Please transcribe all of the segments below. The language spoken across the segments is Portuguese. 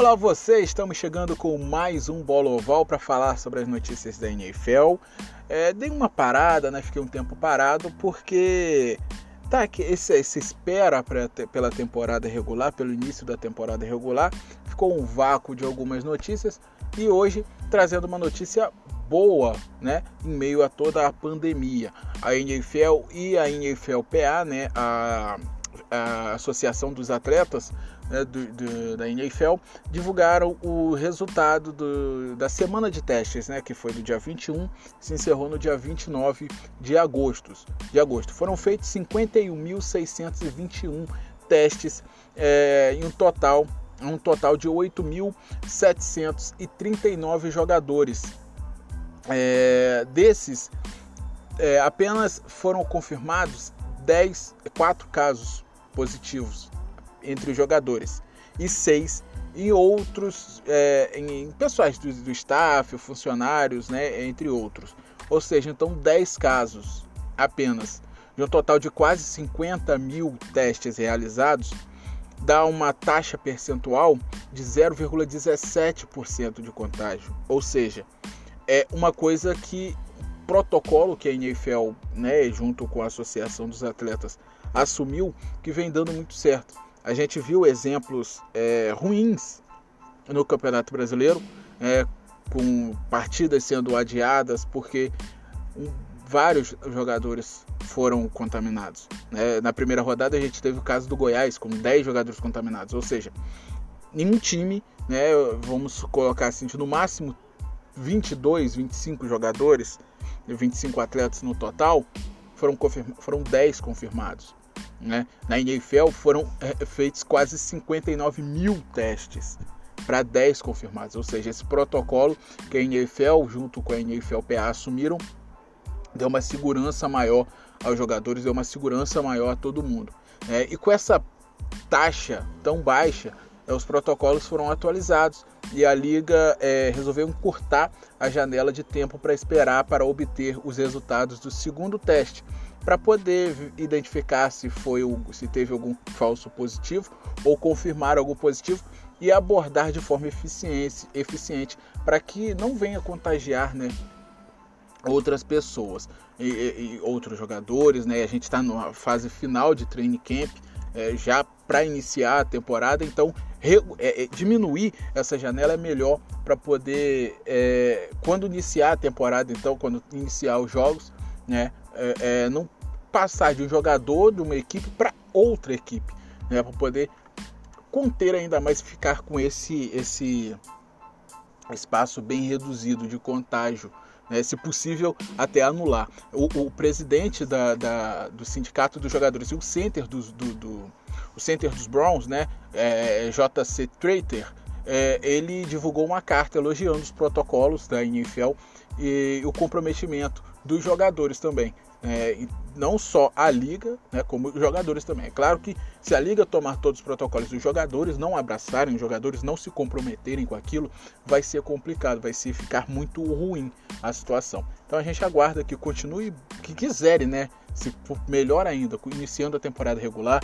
Olá você, estamos chegando com mais um Bola Oval para falar sobre as notícias da NFL. É, dei uma parada, né? Fiquei um tempo parado porque tá que esse, esse espera pra, pela temporada regular, pelo início da temporada regular, ficou um vácuo de algumas notícias e hoje trazendo uma notícia boa, né, em meio a toda a pandemia. A NFL e a NFLPA, né, a, a Associação dos Atletas né, do, do, da NFL, divulgaram o resultado do, da semana de testes, né, que foi do dia 21, se encerrou no dia 29 de agosto. De agosto. Foram feitos 51.621 testes é, em um total um total de 8.739 jogadores é, desses, é, apenas foram confirmados 10, 4 casos positivos entre os jogadores e 6 em outros, é, em pessoais do, do staff, funcionários, né, entre outros. Ou seja, então 10 casos apenas, de um total de quase 50 mil testes realizados, dá uma taxa percentual de 0,17% de contágio. Ou seja, é uma coisa que o protocolo que a NFL, né, junto com a Associação dos Atletas, assumiu, que vem dando muito certo. A gente viu exemplos é, ruins no Campeonato Brasileiro, é, com partidas sendo adiadas porque vários jogadores foram contaminados. Né? Na primeira rodada a gente teve o caso do Goiás com 10 jogadores contaminados, ou seja, nenhum time, né, vamos colocar assim, no máximo 22, 25 jogadores, 25 atletas no total, foram, foram 10 confirmados. Né? Na NFL foram é, feitos quase 59 mil testes para 10 confirmados, ou seja, esse protocolo que a NFL junto com a NFLPA assumiram deu uma segurança maior aos jogadores, deu uma segurança maior a todo mundo. Né? E com essa taxa tão baixa, é, os protocolos foram atualizados e a liga é, resolveu encurtar a janela de tempo para esperar para obter os resultados do segundo teste, para poder identificar se foi se teve algum falso positivo ou confirmar algum positivo e abordar de forma eficiente, eficiente para que não venha contagiar, né, outras pessoas e, e, e outros jogadores, né? A gente está na fase final de training camp, é, já para iniciar a temporada, então re, é, é, diminuir essa janela é melhor para poder, é, quando iniciar a temporada, então, quando iniciar os jogos, né, é, é, não passar de um jogador de uma equipe para outra equipe, né, para poder conter ainda mais ficar com esse, esse espaço bem reduzido de contágio né, se possível até anular. O, o presidente da, da, do sindicato dos jogadores e o center dos, do, do, o center dos Browns, né, é, JC Trader, é, ele divulgou uma carta elogiando os protocolos da NFL e o comprometimento dos jogadores também. É, não só a liga, né, como os jogadores também. É claro que se a liga tomar todos os protocolos dos jogadores, não abraçarem os jogadores, não se comprometerem com aquilo, vai ser complicado, vai ser ficar muito ruim a situação. Então a gente aguarda que continue, que quiserem, né, se melhor ainda, iniciando a temporada regular,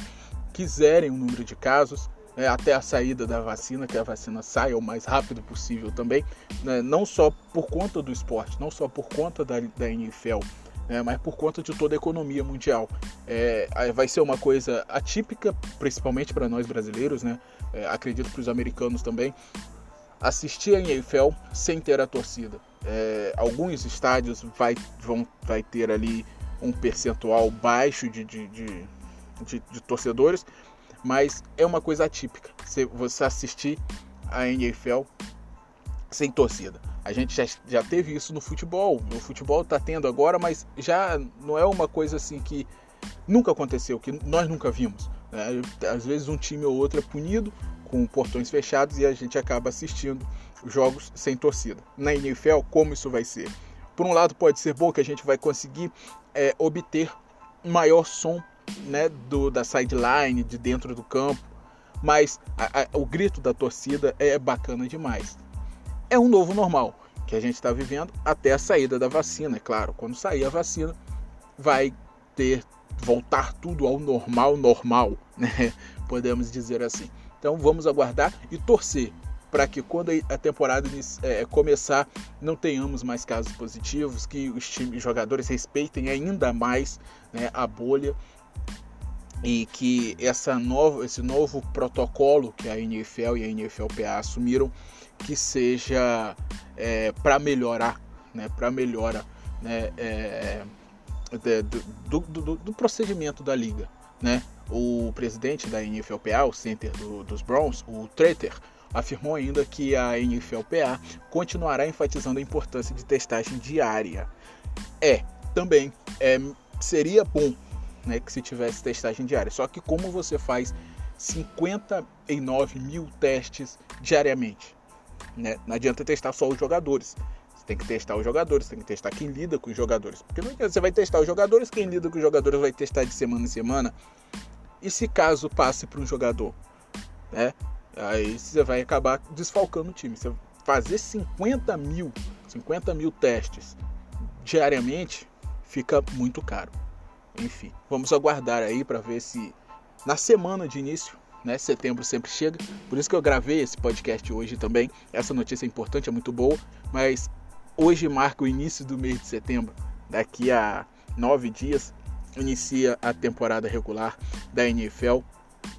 quiserem um número de casos, é, até a saída da vacina, que a vacina saia o mais rápido possível também, né, não só por conta do esporte, não só por conta da, da NFL, né, mas por conta de toda a economia mundial. É, vai ser uma coisa atípica, principalmente para nós brasileiros, né? É, acredito para os americanos também, assistir a NFL sem ter a torcida. É, alguns estádios vai, vão, vai ter ali um percentual baixo de, de, de, de, de torcedores, mas é uma coisa atípica você assistir a NFL sem torcida. A gente já, já teve isso no futebol. No futebol está tendo agora, mas já não é uma coisa assim que nunca aconteceu, que nós nunca vimos. Né? Às vezes um time ou outro é punido com portões fechados e a gente acaba assistindo jogos sem torcida. Na NFL, como isso vai ser? Por um lado, pode ser bom que a gente vai conseguir é, obter maior som né, do, da sideline, de dentro do campo, mas a, a, o grito da torcida é bacana demais é um novo normal que a gente está vivendo até a saída da vacina. É claro, quando sair a vacina, vai ter voltar tudo ao normal, normal, né? Podemos dizer assim. Então vamos aguardar e torcer para que quando a temporada é, começar não tenhamos mais casos positivos, que os times, jogadores respeitem ainda mais né, a bolha e que essa nova, esse novo protocolo que a NFL e a NFLPA assumiram que seja é, para melhorar, né, para melhora né, é, do, do, do, procedimento da liga. Né? O presidente da NFLPA, o center do, dos Browns, o Treter, afirmou ainda que a NFLPA continuará enfatizando a importância de testagem diária. É, também é, seria bom né, que se tivesse testagem diária, só que como você faz 59 mil testes diariamente? Né? Não adianta testar só os jogadores. Você tem que testar os jogadores, tem que testar quem lida com os jogadores. Porque não adianta, você vai testar os jogadores, quem lida com os jogadores vai testar de semana em semana. E se caso passe para um jogador, né? Aí você vai acabar desfalcando o time. Você fazer 50 mil, 50 mil testes diariamente fica muito caro. Enfim, vamos aguardar aí para ver se na semana de início, né? Setembro sempre chega. Por isso que eu gravei esse podcast hoje também. Essa notícia é importante, é muito boa, mas hoje marca o início do mês de setembro. Daqui a nove dias inicia a temporada regular da NFL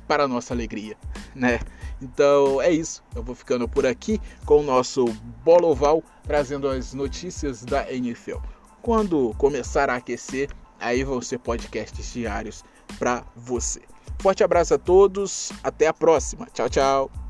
para nossa alegria, né? Então é isso. Eu vou ficando por aqui com o nosso Bola Oval trazendo as notícias da NFL. Quando começar a aquecer, aí vão ser podcasts diários para você. Forte abraço a todos, até a próxima. Tchau, tchau.